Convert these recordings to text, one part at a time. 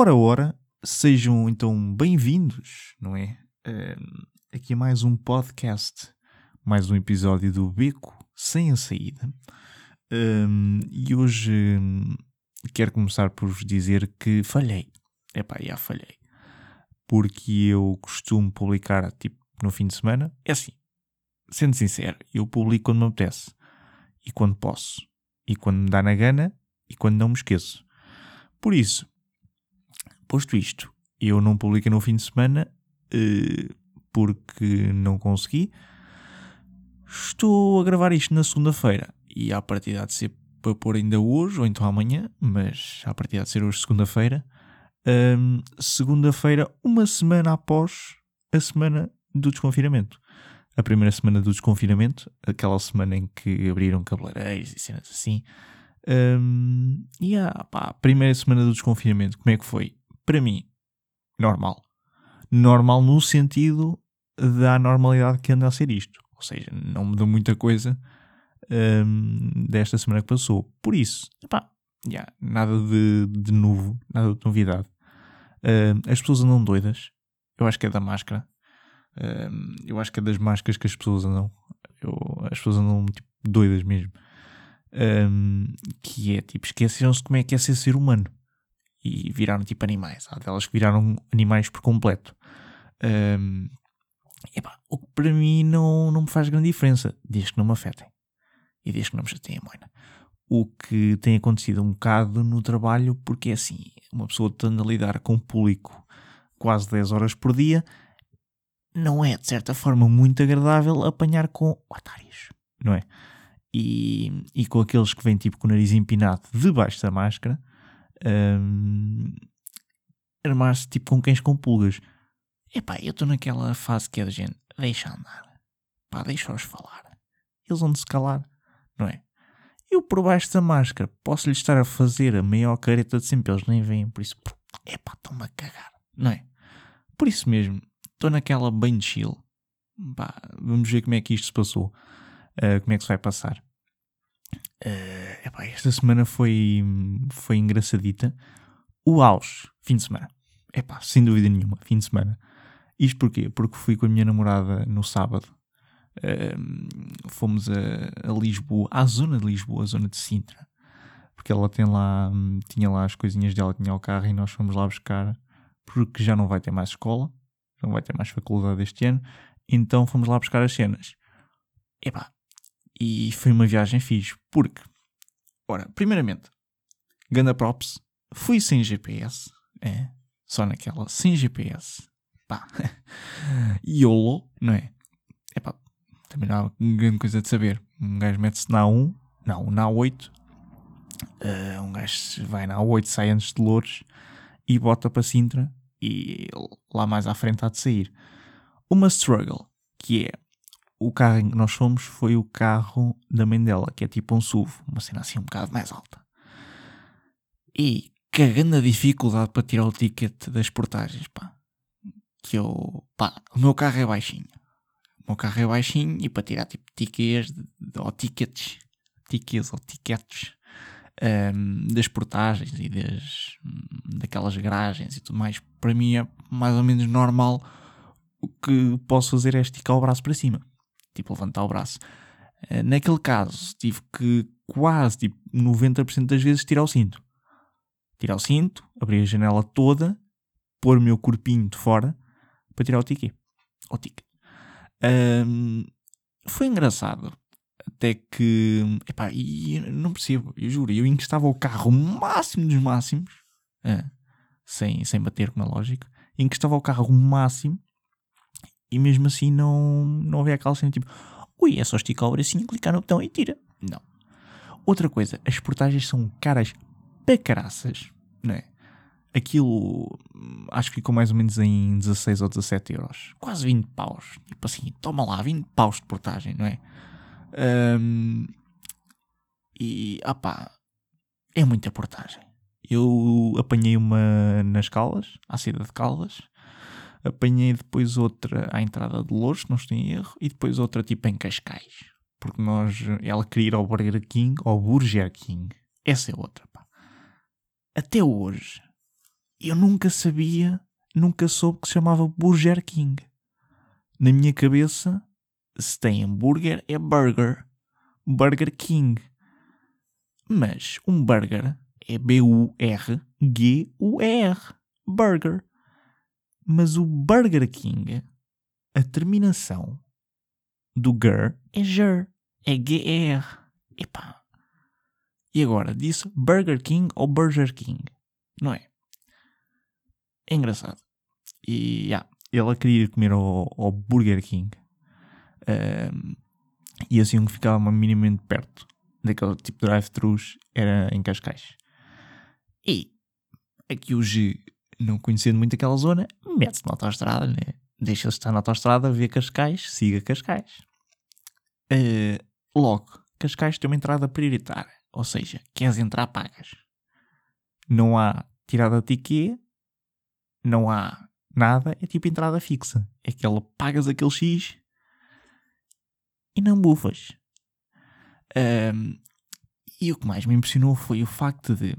Ora, ora, sejam então bem-vindos, não é? Aqui a mais um podcast, mais um episódio do Beco Sem a Saída. E hoje um, quero começar por vos dizer que falhei. Epá, já falhei. Porque eu costumo publicar tipo no fim de semana. É assim, sendo sincero, eu publico quando me apetece e quando posso, e quando me dá na gana e quando não me esqueço. Por isso, posto isto, eu não publico no fim de semana uh, porque não consegui. Estou a gravar isto na segunda-feira e à partida de ser para pôr ainda hoje ou então amanhã, mas à partida de ser hoje segunda-feira. Um, segunda-feira, uma semana após a semana do desconfinamento. A primeira semana do desconfinamento, aquela semana em que abriram cabeleireiros e cenas assim. Um, e a pá, primeira semana do desconfinamento, como é que foi? Para mim, normal. Normal no sentido da normalidade que anda a ser isto. Ou seja, não mudou muita coisa um, desta semana que passou. Por isso, epá, yeah, nada de, de novo, nada de novidade. Um, as pessoas andam doidas. Eu acho que é da máscara. Um, eu acho que é das máscaras que as pessoas andam. Eu, as pessoas andam tipo, doidas mesmo. que é tipo, esqueceram-se como é que é ser ser humano. E viraram tipo animais. Há delas que viraram animais por completo. Um, epá, o que para mim não, não me faz grande diferença, desde que não me afetem e desde que não me chateiem a moina. O que tem acontecido um bocado no trabalho, porque é assim, uma pessoa tendo a lidar com um público quase 10 horas por dia, não é, de certa forma, muito agradável apanhar com otários, não é? E, e com aqueles que vêm tipo com o nariz empinado debaixo da máscara, um, armar-se tipo com cães com pulgas. Epá, eu estou naquela fase que é da gente, deixa andar, pá, deixa-os falar. Eles vão se calar não é? Eu por baixo da máscara posso-lhe estar a fazer a maior careta de sempre, eles nem veem, por isso, é pá, estão-me a cagar, não é? Por isso mesmo, estou naquela bem chill. Pá, vamos ver como é que isto se passou, uh, como é que se vai passar. Uh, epá, esta semana foi, foi engraçadita. O auge, fim de semana. Epá, sem dúvida nenhuma, fim de semana. Isto porquê? Porque fui com a minha namorada no sábado fomos a, a, Lisboa, à zona de Lisboa, a zona de Sintra, porque ela tem lá, tinha lá as coisinhas dela, tinha o carro e nós fomos lá buscar, porque já não vai ter mais escola, não vai ter mais faculdade este ano, então fomos lá buscar as cenas. Epá, e foi uma viagem fixe, porque, ora, primeiramente, Ganda Props, fui sem GPS, é, só naquela, sem GPS, pá, YOLO, não é? Epá, também não há grande coisa de saber. Um gajo mete-se na A1, não, na A8. Uh, eh, um gajo vai na A8, sai antes de Louros e bota para Sintra e lá mais à frente há de sair. Uma struggle, que é o carro em que nós fomos foi o carro da mãe dela, que é tipo um SUV, uma cena assim um bocado mais alta. E cagando a dificuldade para tirar o ticket das portagens, pá. Que eu, pá, o meu carro é baixinho meu carro é baixinho e para tirar tipo tickets ou tickets, tickets ou tickets um, das portagens e das, daquelas garagens e tudo mais, para mim é mais ou menos normal. O que posso fazer é esticar o braço para cima, tipo levantar o braço. Uh, naquele caso, tive que quase tipo 90% das vezes tirar o cinto. Tirar o cinto, abrir a janela toda, pôr o meu corpinho de fora para tirar o ticket. O ticket. Um, foi engraçado. Até que. Epá, e não percebo, eu juro. Eu encostava o carro máximo dos máximos. É, sem, sem bater, como é lógico. Encostava o carro máximo. E mesmo assim não, não havia aquela cena tipo. Ui, é só esticar o bracinho, clicar no botão e tira. Não. Outra coisa, as portagens são caras para caraças, não é? aquilo acho que ficou mais ou menos em 16 ou 17 euros. Quase 20 paus. Tipo assim, toma lá, 20 paus de portagem, não é? Um, e, ah pá, é muita portagem. Eu apanhei uma nas Caldas, à saída de Caldas. Apanhei depois outra à entrada de Louros, não estou em erro. E depois outra tipo em Cascais. Porque nós, ela queria ir ao Burger King, ao Burger King. Essa é outra, pá. Até hoje, eu nunca sabia, nunca soube que se chamava Burger King. Na minha cabeça, se tem hambúrguer, é burger. Burger King. Mas um burger é B-U-R-G-U-E-R. Burger. Mas o Burger King, a terminação do GER é GER. É G-E-R. Epá. E agora, disse Burger King ou Burger King? Não é? É engraçado. E, yeah, ele queria comer ao, ao Burger King. Um, e assim um que ficava minimamente perto daquele tipo de drive-thrus era em Cascais. E aqui o G, não conhecendo muito aquela zona, mete-se na autostrada, né? deixa-se estar na autostrada, vê Cascais, siga Cascais. Uh, logo, Cascais tem uma entrada prioritária, ou seja, queres entrar, pagas. Não há tirada de ticket, não há nada, é tipo entrada fixa. É aquela pagas aquele X e não bufas. Um, e o que mais me impressionou foi o facto de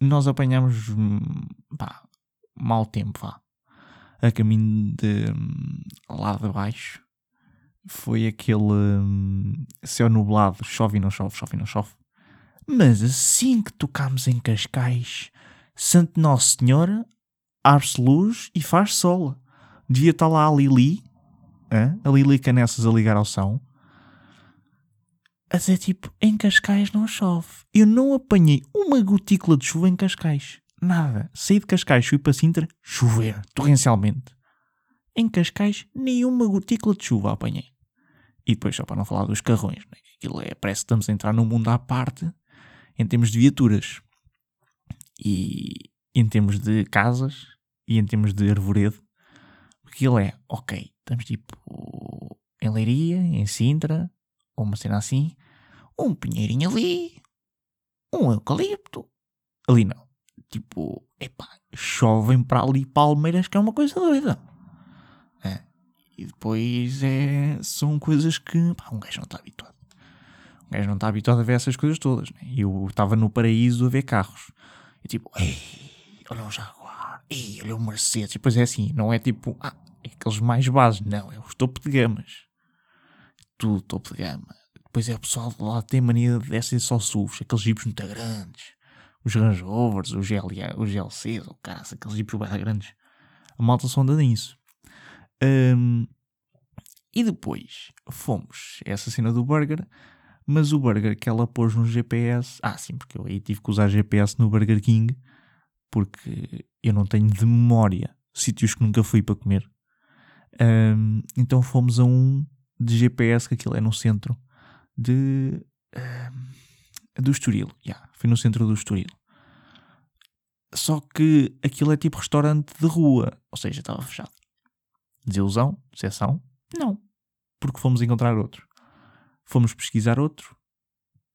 nós apanhamos hum, pá, mau tempo vá, a caminho de hum, lá de baixo. Foi aquele hum, céu nublado, chove e não chove, chove e não chove. Mas assim que tocámos em Cascais, Santo Nosso Senhor abre-se luz e faz sol. Devia estar lá a Lili, a Lili Canessas a ligar ao som. A dizer tipo, em Cascais não chove. Eu não apanhei uma gotícula de chuva em Cascais. Nada. Saí de Cascais, fui para Sintra, chover, torrencialmente. Em Cascais, nenhuma gotícula de chuva apanhei. E depois, só para não falar dos carrões, né? aquilo é, parece que estamos a entrar num mundo à parte em termos de viaturas. E em termos de casas e em termos de arvoredo. Ele é, ok, estamos tipo em Leiria, em Sintra, uma cena assim, um pinheirinho ali, um eucalipto. Ali não. Tipo, epá, chovem para ali palmeiras que é uma coisa doida. É. E depois é, são coisas que pá, um gajo não está habituado. Um gajo não está habituado a ver essas coisas todas. Né? Eu estava no paraíso a ver carros. E tipo, ei, olha o Jaguar, ei, olha o Mercedes. E depois é assim, não é tipo, ah, é aqueles mais bases, não, é o topo de gamas. Tudo topo de gama. Depois é o pessoal lá tem mania de descer só SUVs, aqueles jipes muito grandes. Os Range Rovers, os, GLA, os GLCs, ou cara, aqueles jipes bem grandes. A malta só anda nisso. Um, e depois fomos essa cena do burger, mas o burger que ela pôs no GPS. Ah, sim, porque eu aí tive que usar GPS no Burger King porque eu não tenho de memória sítios que nunca fui para comer. Um, então fomos a um de GPS, que aquilo é no centro de, um, do Estoril. Yeah, foi no centro do Estoril. Só que aquilo é tipo restaurante de rua, ou seja, estava fechado. Desilusão? Decepção? Não. Porque fomos encontrar outro. Fomos pesquisar outro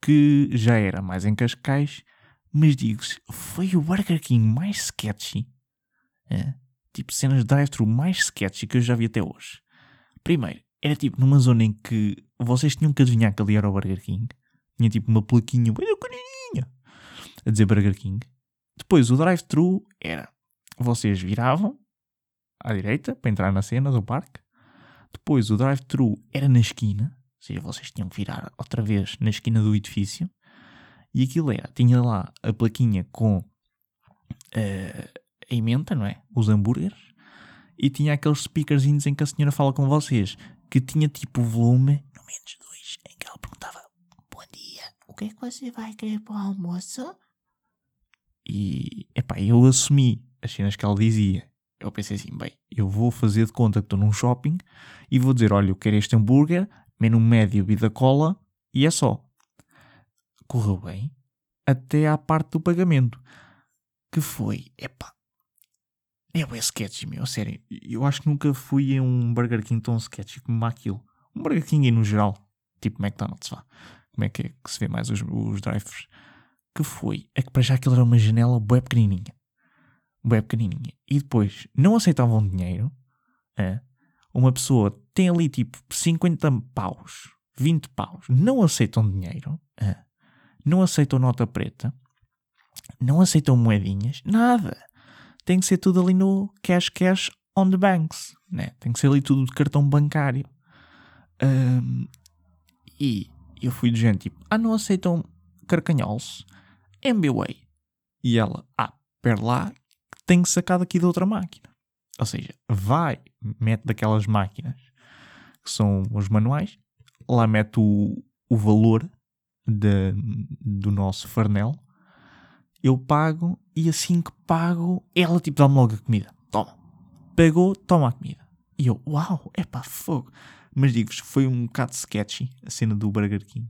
que já era mais em Cascais mas digo-se, foi o Burger King mais sketchy, é? tipo cenas de drive-thru mais sketchy que eu já vi até hoje. Primeiro, era tipo numa zona em que vocês tinham que adivinhar que ali era o Burger King. Tinha tipo uma plaquinha bem pequenininha a dizer Burger King. Depois o drive-thru era, vocês viravam à direita para entrar na cena do parque. Depois o drive-thru era na esquina, ou seja, vocês tinham que virar outra vez na esquina do edifício. E aquilo era, tinha lá a plaquinha com uh, a emenda, não é? Os hambúrgueres. E tinha aqueles speakerzinhos em que a senhora fala com vocês. Que tinha tipo volume, no menos dois, em que ela perguntava: Bom dia, o que é que você vai querer para o almoço? E, epá, eu assumi as cenas que ela dizia. Eu pensei assim: bem, eu vou fazer de conta que estou num shopping e vou dizer: olha, eu quero este hambúrguer, menu médio, vida cola, e é só correu bem até à parte do pagamento. Que foi, epá, é bem sketchy, meu, sério. Eu acho que nunca fui a um Burger King tão sketchy como aquilo. Um Burger King no geral, tipo McDonald's, vá. Como é que é que se vê mais os, os drive-thrus? Que foi, é que para já aquilo era uma janela bem pequenininha. Bem pequenininha. E depois, não aceitavam dinheiro. É? Uma pessoa tem ali tipo 50 paus, 20 paus, não aceitam dinheiro. É? não aceitam nota preta, não aceitam moedinhas, nada. Tem que ser tudo ali no cash cash on the banks, né? Tem que ser ali tudo de cartão bancário. Um, e eu fui de gente tipo, ah, não aceitam carcanholos? MBWay. E ela, ah, pera lá, tem que sacar daqui de outra máquina. Ou seja, vai, mete daquelas máquinas que são os manuais, lá mete o, o valor de, do nosso farnel, eu pago e assim que pago, ela tipo dá-me logo a comida. Toma. Pagou, toma a comida. E eu, uau, é pá, fogo. Mas digo-vos, foi um bocado sketchy a cena do Burger King.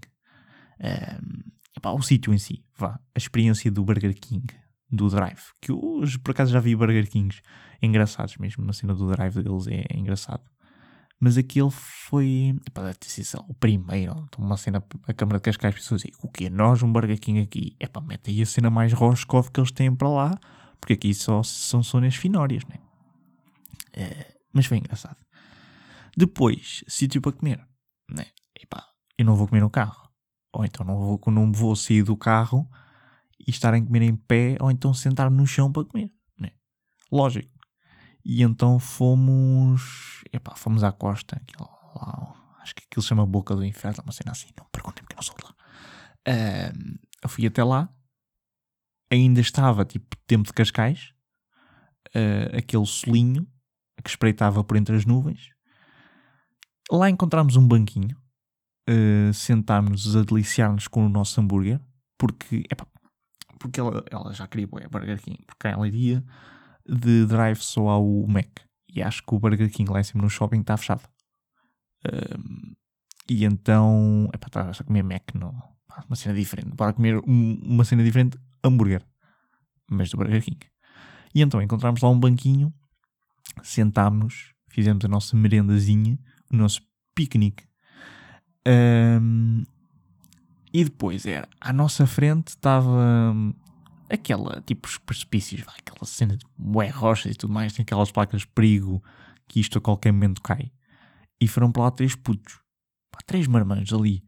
Um, epá, o sítio em si, vá, a experiência do Burger King, do Drive, que hoje por acaso já vi Burger Kings engraçados mesmo, na cena do Drive deles é, é engraçado. Mas aquele foi, epá, deve sido o primeiro, uma cena, a Câmara de Cascais, as pessoas dizem, o quê? Nós, um Burger King aqui, epá, mete aí a cena mais Roscoff que eles têm para lá, porque aqui só são zonas finórias, né? É, mas foi engraçado. Depois, sítio para comer, né? Epá, eu não vou comer no carro ou então não vou, não vou sair do carro e estar a comer em pé, ou então sentar-me no chão para comer. Né? Lógico. E então fomos. Epá, fomos à costa. Aquilo, lá, acho que aquilo se chama Boca do Inferno, uma cena assim. Não perguntem porque não sou de lá. Uh, eu fui até lá. Ainda estava tipo tempo de Cascais. Uh, aquele solinho que espreitava por entre as nuvens. Lá encontramos um banquinho uh, sentarmos a deliciar-nos com o nosso hambúrguer, porque, epá, porque ela, ela já queria o Burger King, porque ela iria de drive só ao Mac. E acho que o Burger King lá em cima no shopping está fechado. Uh, e então, epá, estava a comer Mac, não, uma cena diferente. Para comer um, uma cena diferente, hambúrguer, mas do Burger King. E então encontramos lá um banquinho, sentámos, fizemos a nossa merendazinha, o nosso piquenique um, e depois era, à nossa frente estava aquela, tipo, os precipícios, aquela cena de bué rochas e tudo mais, tem aquelas placas de perigo que isto a qualquer momento cai. E foram para lá três putos, pá, três marmãs ali,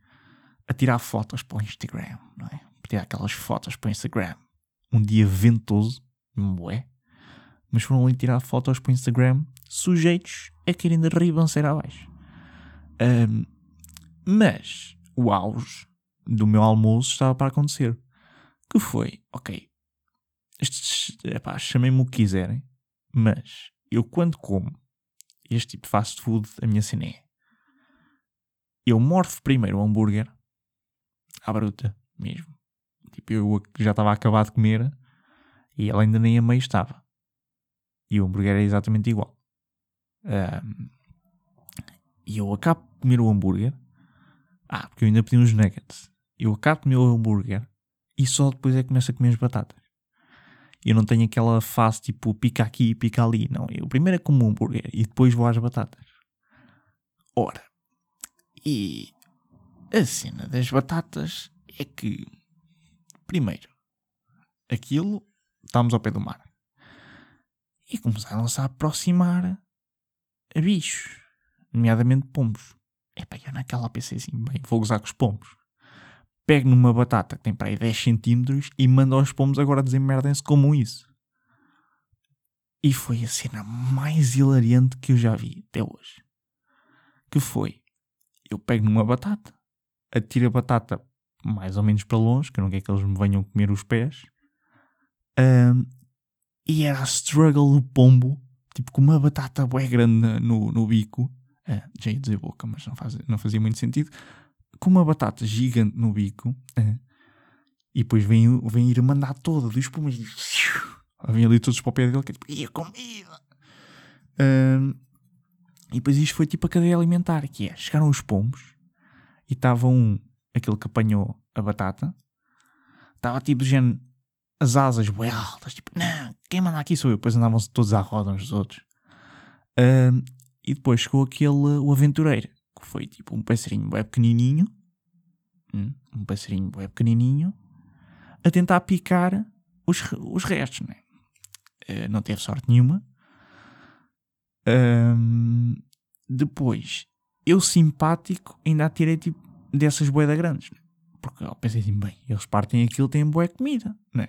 a tirar fotos para o Instagram, não é? Para tirar aquelas fotos para o Instagram. Um dia ventoso, bué, mas foram ali tirar fotos para o Instagram, sujeitos a querem de ribanceira abaixo. Um, mas o auge do meu almoço estava para acontecer. Que foi, ok, chamem-me o que quiserem, mas eu quando como este tipo de fast food, a minha cena é eu morfo primeiro o hambúrguer à bruta mesmo. Tipo, eu já estava a acabar de comer e ela ainda nem a meio estava. E o hambúrguer é exatamente igual. Um, e eu acabo de comer o hambúrguer ah, porque eu ainda pedi uns nuggets. Eu acato o meu hambúrguer e só depois é que começo a comer as batatas. Eu não tenho aquela fase tipo pica aqui e pica ali. Não, eu primeiro é como um hambúrguer e depois vou às batatas. Ora, e a cena das batatas é que, primeiro, aquilo, estávamos ao pé do mar e começaram-se a aproximar a bichos, nomeadamente pombos. Epá, eu naquela pensei assim, bem, vou gozar com os pombos. Pego numa batata que tem para aí 10 centímetros e mando aos pombos agora desemmerdem-se como isso. E foi a cena mais hilariante que eu já vi até hoje. Que foi, eu pego numa batata, atiro a batata mais ou menos para longe, que eu não quero que eles me venham comer os pés, um, e era a struggle do pombo, tipo com uma batata bem grande no, no bico, é, já ia dizer boca, mas não, faz, não fazia muito sentido, com uma batata gigante no bico, é, e depois vem, vem ir mandar toda dos pulmões, vem ali todos para o pé dele, que é tipo, comida! Um, e depois isto foi tipo a cadeia alimentar, que é, chegaram os pombos, e estava um, aquele que apanhou a batata, estava tipo de género, as asas bem altas, tipo, não, quem manda aqui sou eu. Depois andavam-se todos à roda uns dos outros. Um, e depois chegou aquele, o aventureiro, que foi tipo um passarinho bem pequenininho, hum, um passarinho bem pequenininho, a tentar picar os, os restos, né? Uh, não teve sorte nenhuma. Um, depois, eu simpático ainda atirei tipo dessas boedas grandes, né? porque eu pensei assim, bem, eles partem aquilo, têm boa comida, né?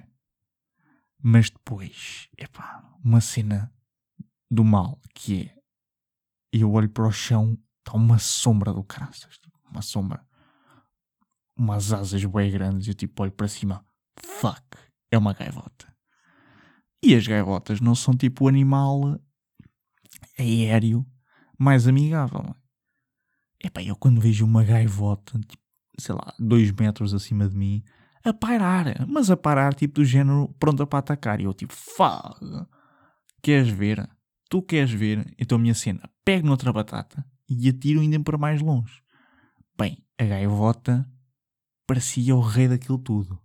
Mas depois, epá, uma cena do mal que é eu olho para o chão, está uma sombra do caraças, tipo, uma sombra, umas asas bem grandes, e eu tipo olho para cima, fuck, é uma gaivota. E as gaivotas não são tipo o animal aéreo mais amigável. Epá, eu quando vejo uma gaivota, tipo, sei lá, dois metros acima de mim, a parar, mas a parar tipo do género pronta para atacar. E eu tipo, fuck, queres ver? Tu queres ver? Então a minha cena, pego noutra batata e atiro ainda para mais longe. Bem, a gaivota parecia o rei daquilo tudo.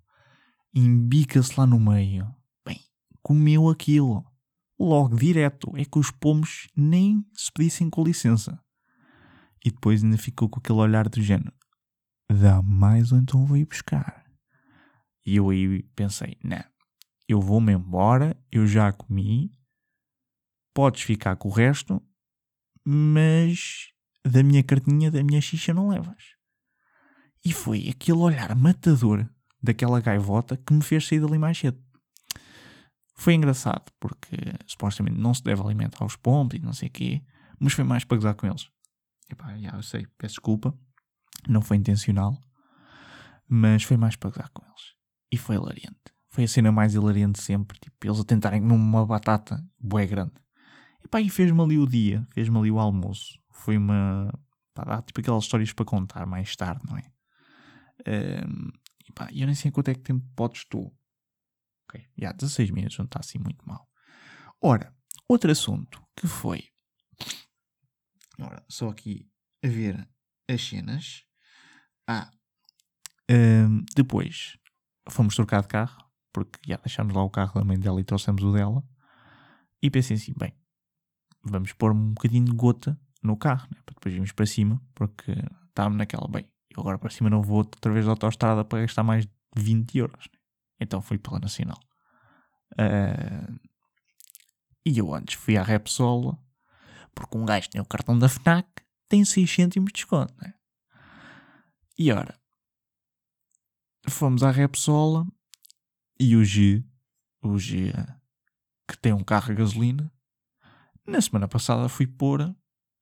Embica-se lá no meio. Bem, comeu aquilo. Logo, direto. É que os pomos nem se pedissem com licença. E depois ainda ficou com aquele olhar do género. Dá mais ou então vou ir buscar. E eu aí pensei, não, eu vou-me embora, eu já comi, podes ficar com o resto, mas da minha cartinha, da minha xixa não levas. E foi aquele olhar matador daquela gaivota que me fez sair dali mais cedo. Foi engraçado, porque supostamente não se deve alimentar os pombos e não sei o quê, mas foi mais para gozar com eles. Epá, já, eu sei, peço desculpa, não foi intencional, mas foi mais para gozar com eles. E foi hilariante. Foi a cena mais hilariante sempre, tipo, eles a tentarem numa batata bué grande. Epá, e fez-me ali o dia, fez-me ali o almoço. Foi uma... Pá, dá tipo aquelas histórias para contar mais tarde, não é? Um, epá, eu nem sei quanto é que tempo podes estou. Ok, já, 16 minutos, não está assim muito mal. Ora, outro assunto que foi. Ora, só aqui a ver as cenas. Ah, depois fomos trocar de carro, porque já deixámos lá o carro da mãe dela e trouxemos o dela. E pensei assim: bem, vamos pôr um bocadinho de gota no carro, né? para depois irmos para cima, porque estávamos naquela, bem, eu agora para cima não vou outra vez da autostrada para gastar mais de 20 euros. Né? Então fui pela Nacional. Uh, e eu antes fui à Repsol, porque um gajo tem o cartão da FNAC, tem 6 cêntimos de desconto. Né? E ora, fomos à Repsol e o G, o G, que tem um carro a gasolina, na semana passada fui pôr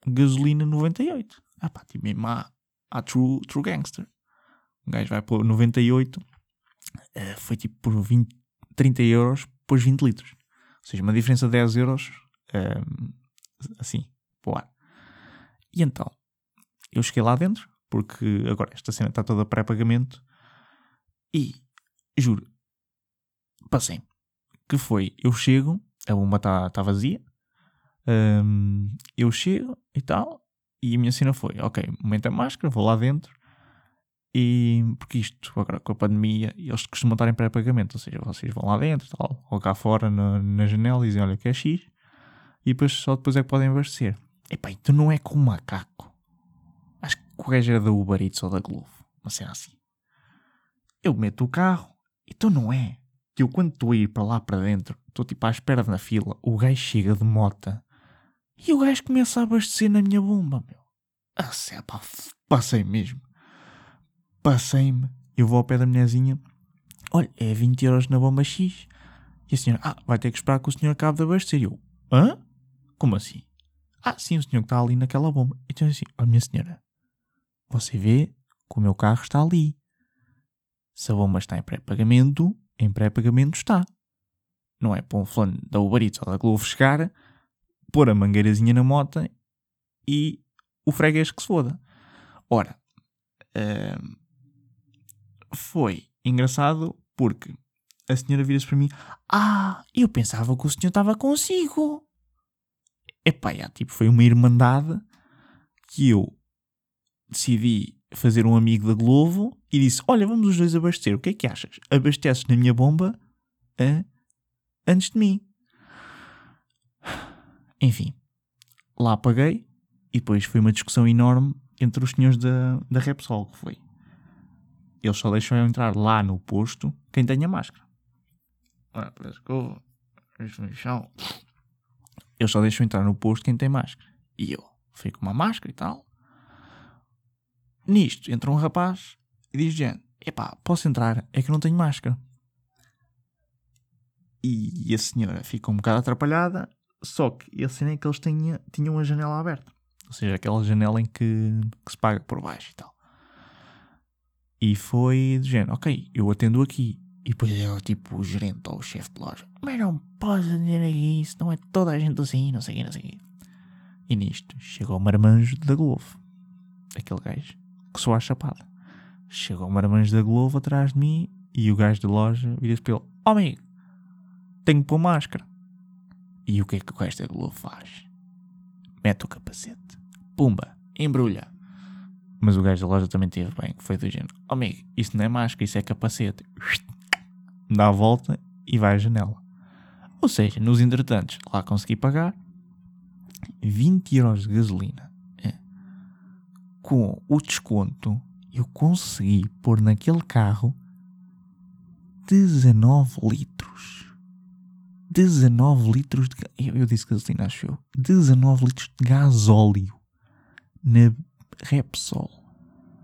gasolina 98. Ah pá, tipo mesmo à, à true, true Gangster. Um gajo vai pôr 98, uh, foi tipo por 20, 30 euros, pôs 20 litros. Ou seja, uma diferença de 10 euros, uh, assim, ar. E então, eu cheguei lá dentro, porque agora esta cena está toda pré-pagamento, e, juro, passei Que foi, eu chego, a bomba está tá vazia, um, eu chego e tal, e a minha cena foi: ok, momento a máscara, vou lá dentro. E porque isto, agora com a pandemia, eles costumam estar em pré-pagamento, ou seja, vocês vão lá dentro, tal, ou cá fora na, na janela e dizem: olha, que é X, e depois só depois é que podem abastecer. Epá, então não é com um macaco. Acho que o gajo era da Uber Eats ou da Glovo, uma cena assim. Eu meto o carro, então não é. Que eu quando estou a ir para lá para dentro, estou tipo à espera na fila, o gajo chega de mota e o gajo começa a abastecer na minha bomba, meu. Ah, pá, passei mesmo. Passei-me. Eu vou ao pé da mulherzinha. Olha, é 20 euros na bomba X. E a senhora, ah, vai ter que esperar que o senhor acabe de abastecer. E eu, hã? Como assim? Ah, sim, o senhor que está ali naquela bomba. Então assim, olha, minha senhora, você vê que o meu carro está ali. Se a bomba está em pré-pagamento, em pré-pagamento está. Não é para um fulano da Uber Eats ou da Globo chegar pôr a mangueirazinha na moto e o freguês que se foda. Ora, uh, foi engraçado porque a senhora vira-se para mim: Ah, eu pensava que o senhor estava consigo. Epá, já, tipo, foi uma irmandade que eu decidi fazer um amigo da Globo e disse: Olha, vamos os dois abastecer. O que é que achas? Abasteces na minha bomba uh, antes de mim. Enfim, lá paguei e depois foi uma discussão enorme entre os senhores da, da Repsol, que foi. Eles só deixam eu entrar lá no posto quem tenha máscara. Eles só deixam entrar no posto quem tem máscara. E eu fui com uma máscara e tal. Nisto entra um rapaz e diz: Gente, epá, posso entrar? É que não tenho máscara. E a senhora ficou um bocado atrapalhada, só que a cena é que eles tinham, tinham a janela aberta. Ou seja, aquela janela em que, que se paga por baixo e tal. E foi do género, ok, eu atendo aqui. E depois era tipo o gerente ou o chefe de loja. Mas não podes atender aqui, isso não é toda a gente assim, não sei o não sei o. E nisto chegou o marmanjo da Globo. Aquele gajo que soa a chapada. Chegou o marmanjo da Globo atrás de mim e o gajo da loja vira-se para ele: Oh amigo, tenho que pôr máscara. E o que é que da Globo faz? Mete o capacete. Pumba, embrulha. Mas o gajo da loja também teve bem, que foi do género: Oh amigo, isso não é máscara, isso é capacete. Dá a volta e vai à janela. Ou seja, nos entretantos, lá consegui pagar 20 euros de gasolina. É. Com o desconto, eu consegui pôr naquele carro 19 litros. 19 litros de. Eu, eu disse gasolina, acho eu. 19 litros de gasóleo na Repsol.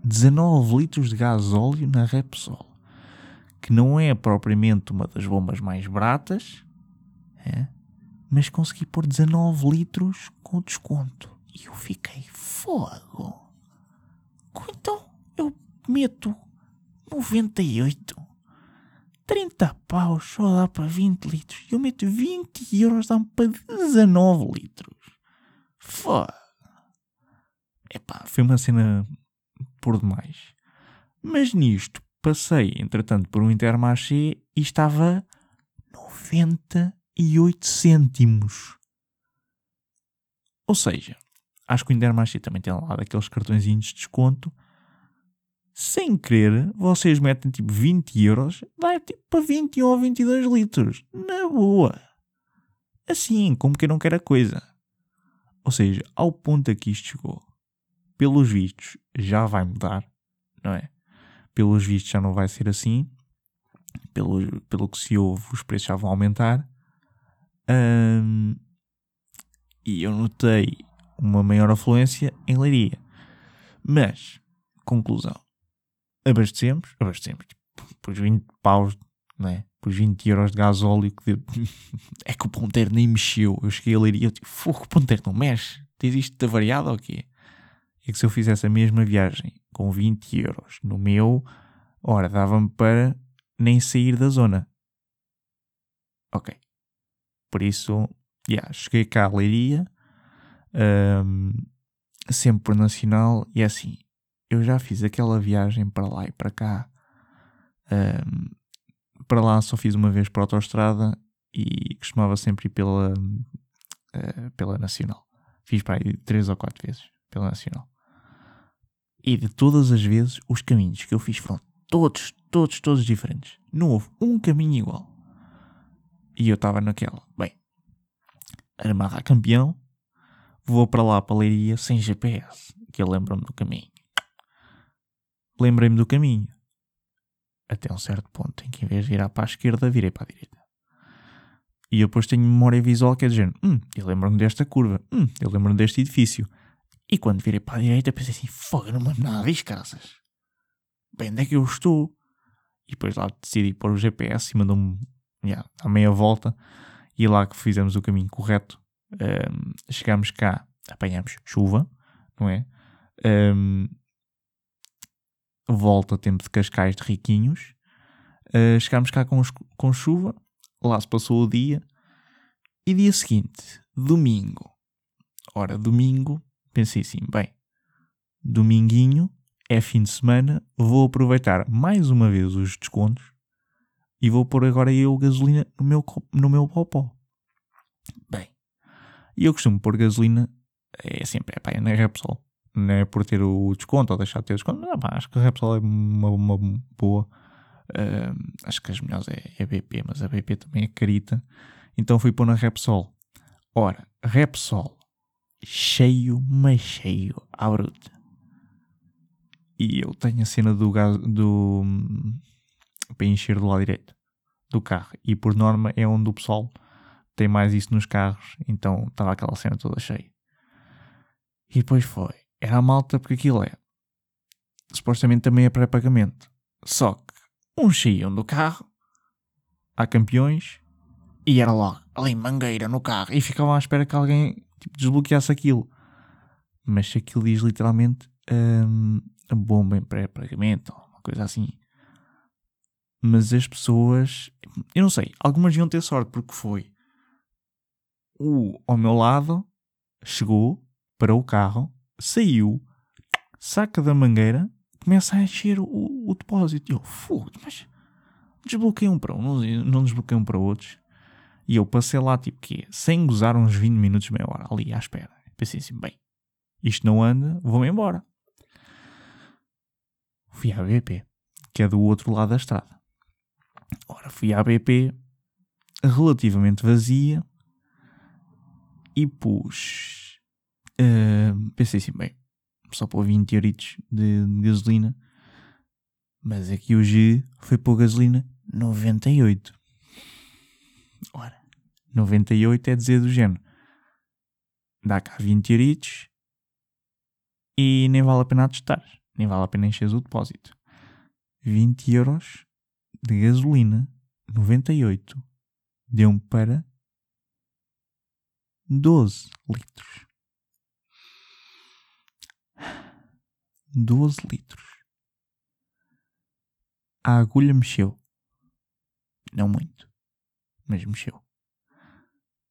19 litros de gasóleo na Repsol. Que não é propriamente uma das bombas mais baratas, é? mas consegui pôr 19 litros com desconto. E eu fiquei fogo. Então eu meto 98. 30 paus só dá para 20 litros. Eu meto 20 euros, dá-me para 19 litros. Foda. Epá, foi uma cena por demais. Mas nisto, passei, entretanto, por um Intermarché e estava 98 cêntimos. Ou seja, acho que o Intermarché também tem lá daqueles cartõezinhos de desconto. Sem querer, vocês metem tipo 20 euros, dá tipo para 21 ou 22 litros. Na boa. Assim, como que não quer a coisa. Ou seja, ao ponto a que isto chegou, pelos vistos, já vai mudar, não é? Pelos vistos já não vai ser assim. Pelo, pelo que se ouve, os preços já vão aumentar. Um, e eu notei uma maior afluência em Leiria. Mas, conclusão, abastecemos, abastecemos, tipo, por 20 paus, né? por 20 euros de gasóleo, que de... é que o ponteiro nem mexeu. Eu cheguei a Leiria, eu tipo, fogo, o ponteiro não mexe. Tens isto variado ou quê? É que se eu fizesse a mesma viagem com 20 euros no meu, ora, dava-me para nem sair da zona. Ok. Por isso, yeah, cheguei cá a Leiria, um, sempre por nacional, e é assim, eu já fiz aquela viagem para lá e para cá. Um, para lá só fiz uma vez para a autostrada e costumava sempre ir pela, uh, pela nacional. Fiz para aí três ou quatro vezes pela nacional. E de todas as vezes, os caminhos que eu fiz foram todos, todos, todos diferentes. Não houve um caminho igual. E eu estava naquela, bem, armada a campeão, vou para lá para a Leiria sem GPS, que eu lembro-me do caminho. Lembrei-me do caminho. Até um certo ponto em que em vez de virar para a esquerda, virei para a direita. E eu depois tenho memória visual que é dizer, hum, eu lembro-me desta curva, hum, eu lembro-me deste edifício. E quando virei para a direita pensei assim, fogo, não me nada caras. Bem, onde é que eu estou? E depois lá decidi pôr o GPS e mandou-me yeah, a meia volta. E lá que fizemos o caminho correto, um, chegámos cá, apanhamos chuva, não é? Um, volta tempo de Cascais de Riquinhos. Uh, chegámos cá com, com chuva, lá se passou o dia. E dia seguinte, domingo. Ora, domingo, pensei assim, bem, dominguinho é fim de semana, vou aproveitar mais uma vez os descontos e vou pôr agora eu gasolina no meu, no meu popó. Bem, e eu costumo pôr gasolina, é sempre, é pá, é na Repsol. Não é por ter o desconto ou deixar de ter o desconto. Não, pá, acho que a Repsol é uma, uma boa. Uh, acho que as melhores é, é a BP, mas a BP também é carita. Então fui pôr na Repsol. Ora, Repsol, cheio, mas cheio, à bruta. E eu tenho a cena do gás, do. para encher do lado direito do carro. E por norma é onde o pessoal tem mais isso nos carros. Então estava aquela cena toda cheia. E depois foi. Era a malta porque aquilo é. Supostamente também é pré-pagamento. Só que uns saíam do carro, há campeões, E era logo, ali, mangueira no carro. E ficavam à espera que alguém tipo, desbloqueasse aquilo. Mas se aquilo diz literalmente hum, bomba em pré-pagamento, uma coisa assim. Mas as pessoas, eu não sei, algumas iam ter sorte porque foi o ao meu lado, chegou para o carro, saiu, saca da mangueira, começa a encher o, o depósito. E eu, foda mas desbloqueei um para um, não, não desbloqueei um para outros. E eu passei lá, tipo, que sem gozar uns 20 minutos, meia hora, ali à espera. Pensei assim, bem, isto não anda, vou-me embora. Fui à BP, que é do outro lado da estrada. Ora, fui à BP, relativamente vazia, e pus. Uh, pensei assim, bem, só pôr 20 euritos de, gasolina, mas aqui o G foi pôr gasolina 98. Ora, 98 é dizer do género. Dá cá 20 euritos e nem vale a pena testar, nem vale a pena encher o depósito. 20 euros de gasolina 98 deu-me para 12 litros. 12 litros. A agulha mexeu. Não muito, mas mexeu.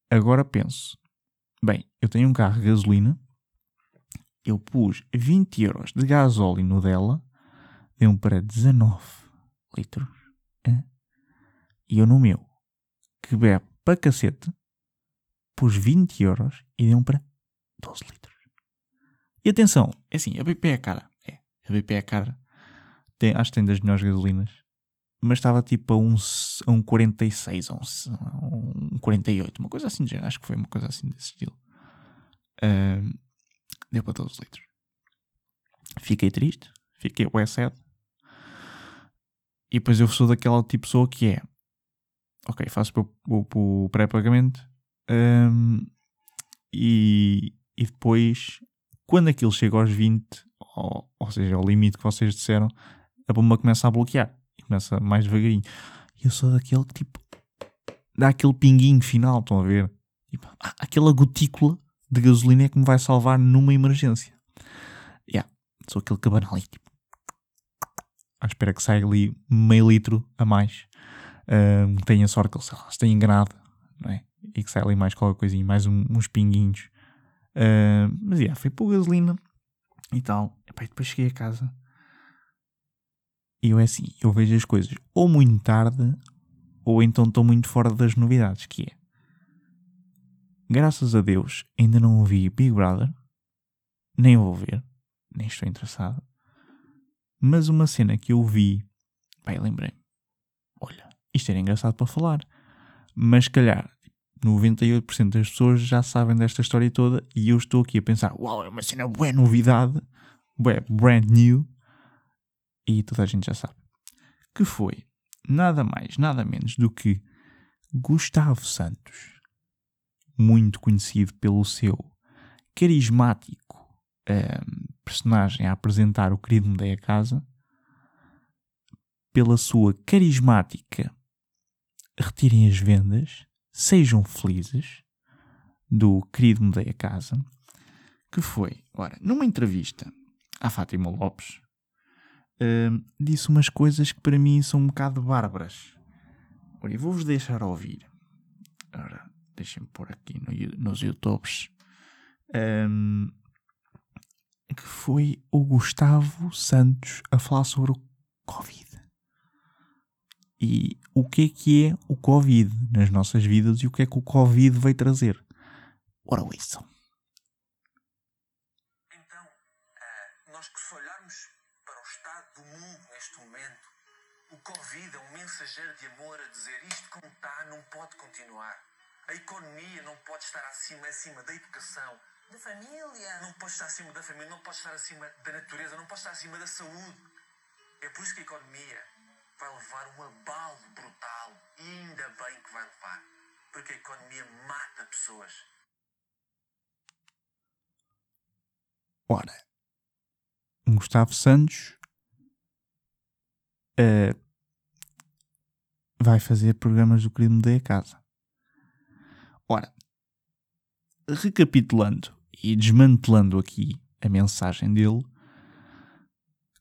Agora penso: bem, eu tenho um carro de gasolina, eu pus 20 euros de gasóleo no dela, deu para 19 litros. E eu no meu, que bebe para cacete, pus 20 euros e deu para 12 litros. E atenção, é assim, a BP é cara. A BP é cara. Tem, acho que tem das melhores gasolinas. Mas estava tipo a um, a um 46, a um, um 48, uma coisa assim de género. Acho que foi uma coisa assim desse estilo. Uh, deu para 12 litros. Fiquei triste, fiquei o sad. E depois eu sou daquela tipo pessoa que é ok, faço o pré-pagamento um, e, e depois, quando aquilo chega aos 20, ou, ou seja, ao limite que vocês disseram, a bomba começa a bloquear e começa mais devagarinho. E eu sou daquele que tipo dá aquele pinguinho final, estão a ver? Tipo, ah, aquela gotícula de gasolina é que me vai salvar numa emergência. Yeah, sou aquele cabanal ali, tipo, à espera que saia ali meio litro a mais. Um, tenha sorte que ele se tenha enganado, não é? e que sai ali mais qualquer coisinha, mais um, uns pinguinhos. Uh, mas yeah, fui pôr gasolina e tal. E, depois cheguei a casa e eu é assim, eu vejo as coisas ou muito tarde ou então estou muito fora das novidades, que é graças a Deus ainda não ouvi Big Brother, nem vou ver, nem estou interessado. Mas uma cena que eu vi, pá, lembrei olha, isto era engraçado para falar, mas calhar 98% das pessoas já sabem desta história toda e eu estou aqui a pensar: uau, é uma cena boa novidade, bué, brand new, e toda a gente já sabe. Que foi nada mais, nada menos do que Gustavo Santos, muito conhecido pelo seu carismático um, ehm, personagem a apresentar o querido Mudei a Casa, pela sua carismática Retirem as Vendas Sejam Felizes, do querido Mudei a Casa, que foi, ora, numa entrevista à Fátima Lopes, uh, disse umas coisas que para mim são um bocado bárbaras. Ora, eu vou-vos deixar ouvir. Ora, deixem-me pôr aqui no, nos YouTubes. Um, que foi o Gustavo Santos a falar sobre o Covid e o que é que é o Covid nas nossas vidas e o que é que o Covid veio trazer. Ora, ouçam. Então, uh, nós que se olharmos para o estado do mundo neste momento, o Covid é um mensageiro de amor a dizer isto como está não pode continuar. A economia não pode estar acima, acima da educação. Da família. Não pode estar acima da família, não pode estar acima da natureza, não pode estar acima da saúde. É por isso que a economia vai levar um abalo brutal. E ainda bem que vai levar. Porque a economia mata pessoas. Ora, Gustavo Santos uh, vai fazer programas do crime da casa. recapitulando e desmantelando aqui a mensagem dele,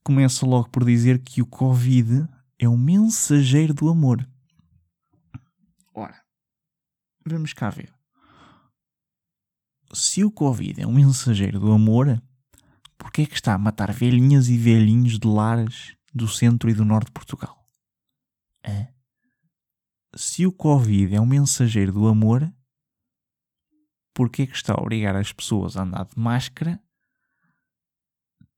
começa logo por dizer que o Covid é um mensageiro do amor. Ora, vamos cá ver. Se o Covid é um mensageiro do amor, porquê é que está a matar velhinhas e velhinhos de lares do centro e do norte de Portugal? Se o Covid é um mensageiro do amor, porquê é que está a obrigar as pessoas a andar de máscara,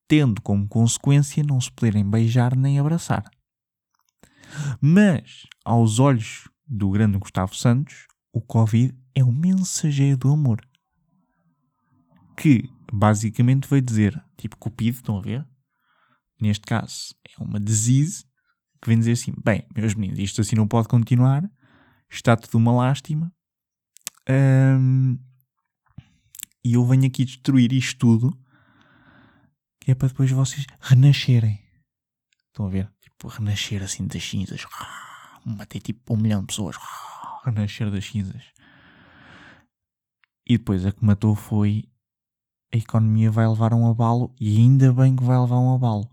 tendo como consequência não se poderem beijar nem abraçar? Mas, aos olhos do grande Gustavo Santos, o Covid é um mensageiro do amor. Que basicamente veio dizer, tipo Cupido, estão a ver? Neste caso, é uma disease que vem dizer assim: bem, meus meninos, isto assim não pode continuar, está tudo uma lástima. Um, e eu venho aqui destruir isto tudo, que é para depois vocês renascerem. Estão a ver? Tipo, renascer assim das cinzas. Matei tipo um milhão de pessoas. Renascer das cinzas. E depois a que matou foi a economia vai levar um abalo e ainda bem que vai levar um abalo.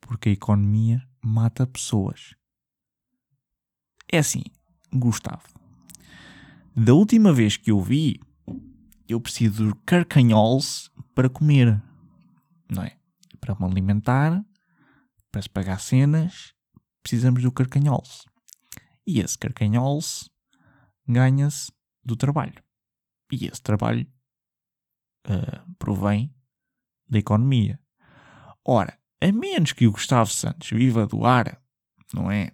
Porque a economia mata pessoas. É assim, Gustavo. Da última vez que eu vi, eu preciso de carcanhols para comer, não é? Para me alimentar, para se pagar cenas, precisamos do carcanhols. E esse carcanhols ganha-se do trabalho. E esse trabalho uh, provém da economia. Ora, a menos que o Gustavo Santos viva do ar, não é?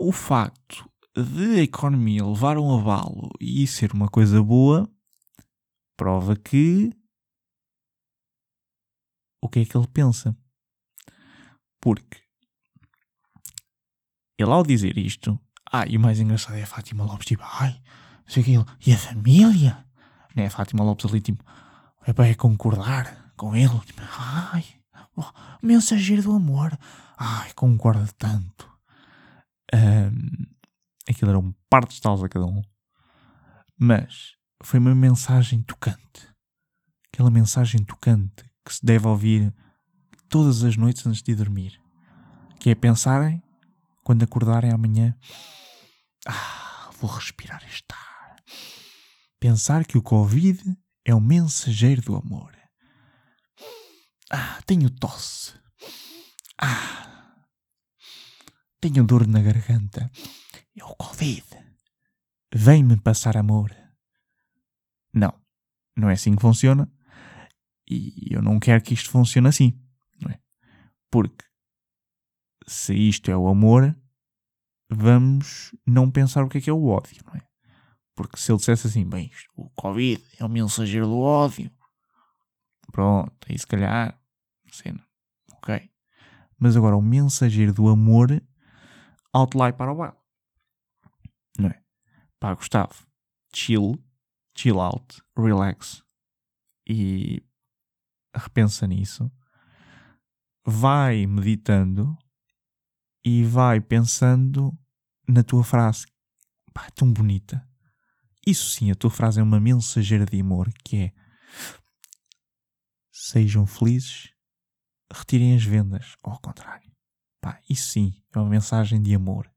O facto de a economia levar um abalo e ser uma coisa boa prova que o que é que ele pensa. Porque ele ao dizer isto, ah, e o mais engraçado é a Fátima Lopes, tipo, ai, sei ele, e a família? Não é a Fátima Lopes ali, tipo, é para concordar com ele, tipo, ai, oh, mensageiro do amor, ai, concorda tanto. Um, aquilo era um par de estalos a cada um. Mas foi uma mensagem tocante. Aquela mensagem tocante que se deve ouvir todas as noites antes de dormir. Que é pensarem, quando acordarem amanhã, ah, vou respirar este ar. Pensar que o Covid é o mensageiro do amor. Ah, tenho tosse. Ah, tenho dor na garganta. É o Covid. Vem-me passar amor. Não, não é assim que funciona. E eu não quero que isto funcione assim. Porque se isto é o amor, vamos não pensar o que é que é o ódio, não é? Porque se ele dissesse assim, bem, o Covid é o mensageiro do ódio, pronto, aí se calhar, cena, ok. Mas agora o mensageiro do amor, outline para o baile. Não é? Pá, Gustavo, chill, chill out, relax e repensa nisso. Vai meditando e vai pensando na tua frase. Pá, tão bonita. Isso sim, a tua frase é uma mensageira de amor que é sejam felizes, retirem as vendas, ou ao contrário. Pá, isso sim, é uma mensagem de amor.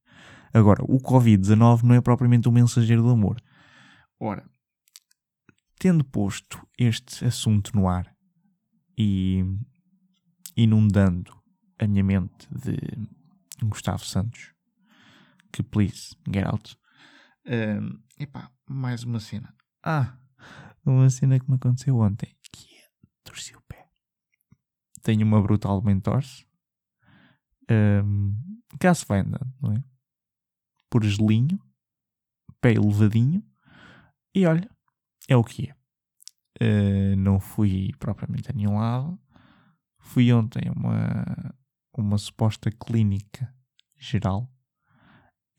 Agora, o Covid-19 não é propriamente um mensageiro do amor. Ora, tendo posto este assunto no ar e inundando a minha mente de Gustavo Santos, que please, get out. Um, epá, mais uma cena. Ah, uma cena que me aconteceu ontem, que é torci o pé. Tenho uma brutal torce. Um, cá vai andando, não é? Por gelinho, pé elevadinho, e olha, é o que é. Uh, não fui propriamente a nenhum lado. Fui ontem a uma, uma suposta clínica geral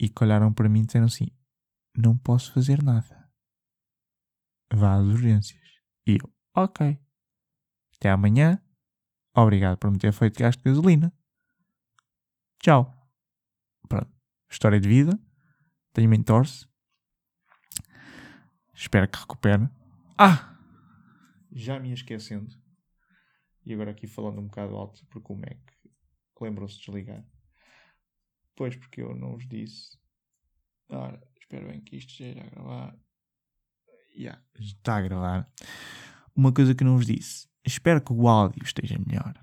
e que olharam para mim e disseram assim: Não posso fazer nada. Vá às urgências. E eu, ok. Até amanhã. Obrigado por me ter feito gasto de gasolina. Tchau. Pronto. História de vida. Tenho mentorse. Espero que recupere Ah! Já me esquecendo. E agora aqui falando um bocado alto, porque o Mac lembrou-se de desligar. Pois, porque eu não vos disse. Ora, espero bem que isto esteja a gravar. Yeah, está a gravar. Uma coisa que não vos disse. Espero que o áudio esteja melhor.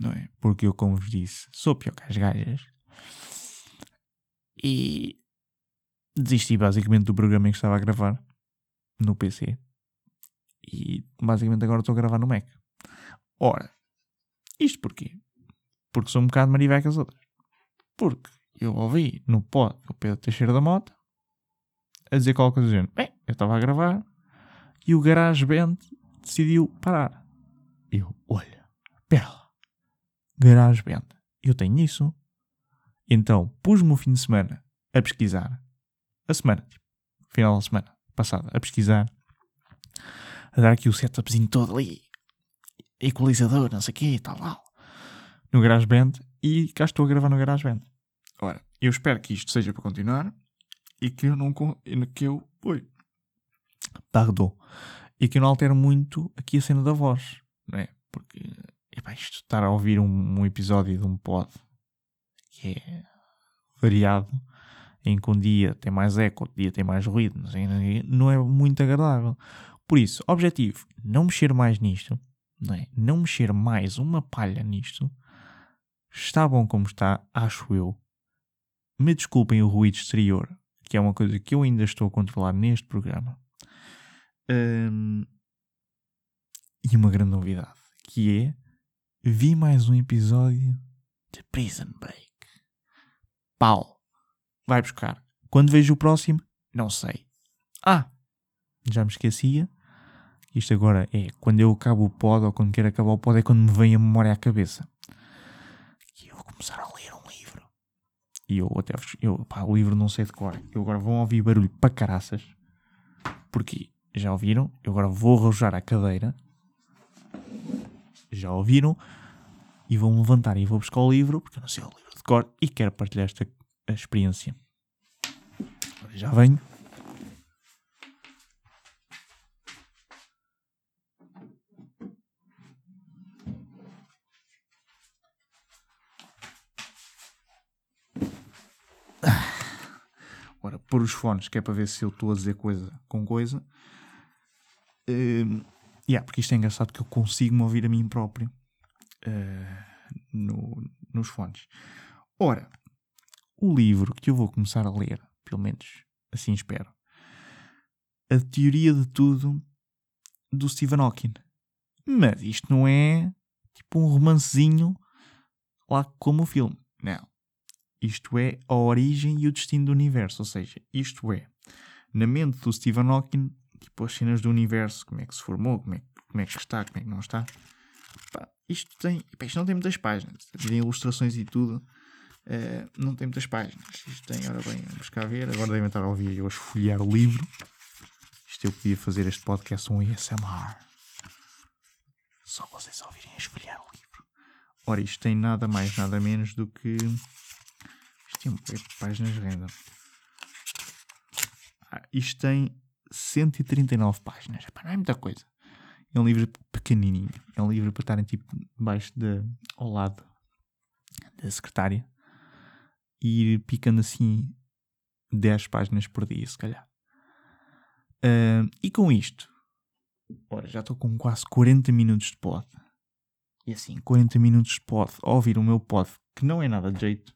Não é? Porque eu, como vos disse, sou pior que as gajas. E desisti basicamente do programa em que estava a gravar no PC. E basicamente agora estou a gravar no Mac. Ora, isto porquê? Porque sou um bocado mariveca as outras. Porque eu ouvi no pod o Pedro Teixeira da Mota a dizer qualquer coisa do género. Bem, eu estava a gravar e o GarageBand decidiu parar. Eu, olha, pera. GarageBand. Eu tenho isso. Então, pus-me o fim de semana a pesquisar. A semana, tipo, final da semana passada, a pesquisar. A dar aqui o setupzinho todo ali. Equalizador, não sei o quê, tal, tal. No GarageBand. E cá estou a gravar no GarageBand. Ora, eu espero que isto seja para continuar. E que eu não... Que eu... Oi. Tardou. E que eu não altere muito aqui a cena da voz. Não é? Porque... Epá, isto estar a ouvir um, um episódio de um pod que é variado em que um dia tem mais eco, outro dia tem mais ruído, não é muito agradável. Por isso, objetivo, não mexer mais nisto, não, é? não mexer mais uma palha nisto. Está bom como está, acho eu. Me desculpem o ruído exterior, que é uma coisa que eu ainda estou a controlar neste programa. Hum, e uma grande novidade, que é vi mais um episódio de Prison Break. Pau. Vai buscar. Quando vejo o próximo, não sei. Ah, já me esquecia. Isto agora é quando eu acabo o pod ou quando quero acabar o pod é quando me vem a memória à cabeça. E eu vou começar a ler um livro. E eu até eu, pá, o livro não sei de cor. Eu agora vou ouvir barulho para caraças. Porque já ouviram? Eu agora vou arrojar a cadeira. Já ouviram? E vou-me levantar e vou buscar o livro, porque eu não sei o livro de cor e quero partilhar esta experiência. Já venho. Ora, pôr os fones, que é para ver se eu estou a dizer coisa com coisa. Uh, yeah, porque isto é engraçado que eu consigo me ouvir a mim próprio uh, no, nos fones. Ora, o livro que eu vou começar a ler, pelo menos assim espero, A Teoria de Tudo do Stephen Hawking. Mas isto não é tipo um romancezinho lá como o filme. Não. Isto é a origem e o destino do universo. Ou seja, isto é, na mente do Stephen Hawking, tipo as cenas do universo, como é que se formou, como é, como é que está, como é que não está. Pá, isto tem. Pá, isto não tem muitas páginas. Tem ilustrações e tudo. Uh, não tem muitas páginas. Isto tem, ora bem, vamos cá ver. Agora devem estar a ouvir eu a esfolhear o livro. Isto eu podia fazer este podcast um ASMR. Só vocês ouvirem a esfolhear o livro. Ora, isto tem nada mais, nada menos do que. De páginas random. Ah, isto tem 139 páginas. Epá, não é muita coisa. É um livro pequenininho. É um livro para estarem tipo debaixo de, ao lado da secretária e ir picando assim 10 páginas por dia, se calhar. Uh, e com isto, ora, já estou com quase 40 minutos de pod. E assim, 40 minutos de pod, ouvir o meu pod, que não é nada de jeito,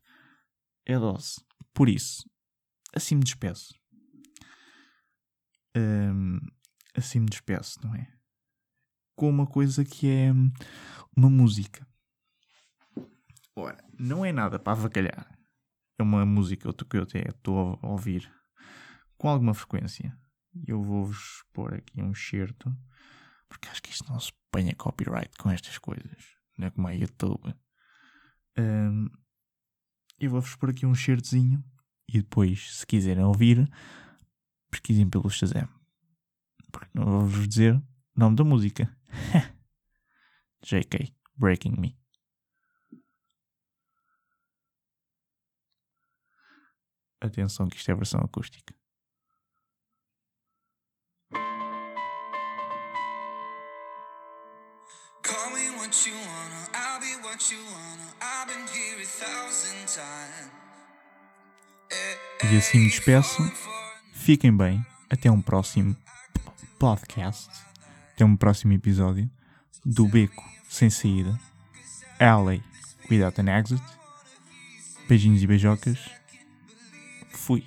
é dose. Por isso, assim me despeço. Um, assim me despeço, não é? Com uma coisa que é uma música. Ora, não é nada para avacalhar é uma música que eu até estou a ouvir com alguma frequência. Eu vou-vos pôr aqui um certo, porque acho que isto não se apanha copyright com estas coisas, não é como a YouTube. Um, eu vou-vos pôr aqui um certozinho e depois, se quiserem ouvir, pesquisem pelo Shazam. Porque não vou-vos dizer o nome da música. JK, Breaking Me. Atenção que isto é a versão acústica. Call me what you wanna, E assim me despeço. Fiquem bem. Até um próximo podcast. Até um próximo episódio do Beco Sem Saída. LA Without an Exit. Beijinhos e beijocas. Fui.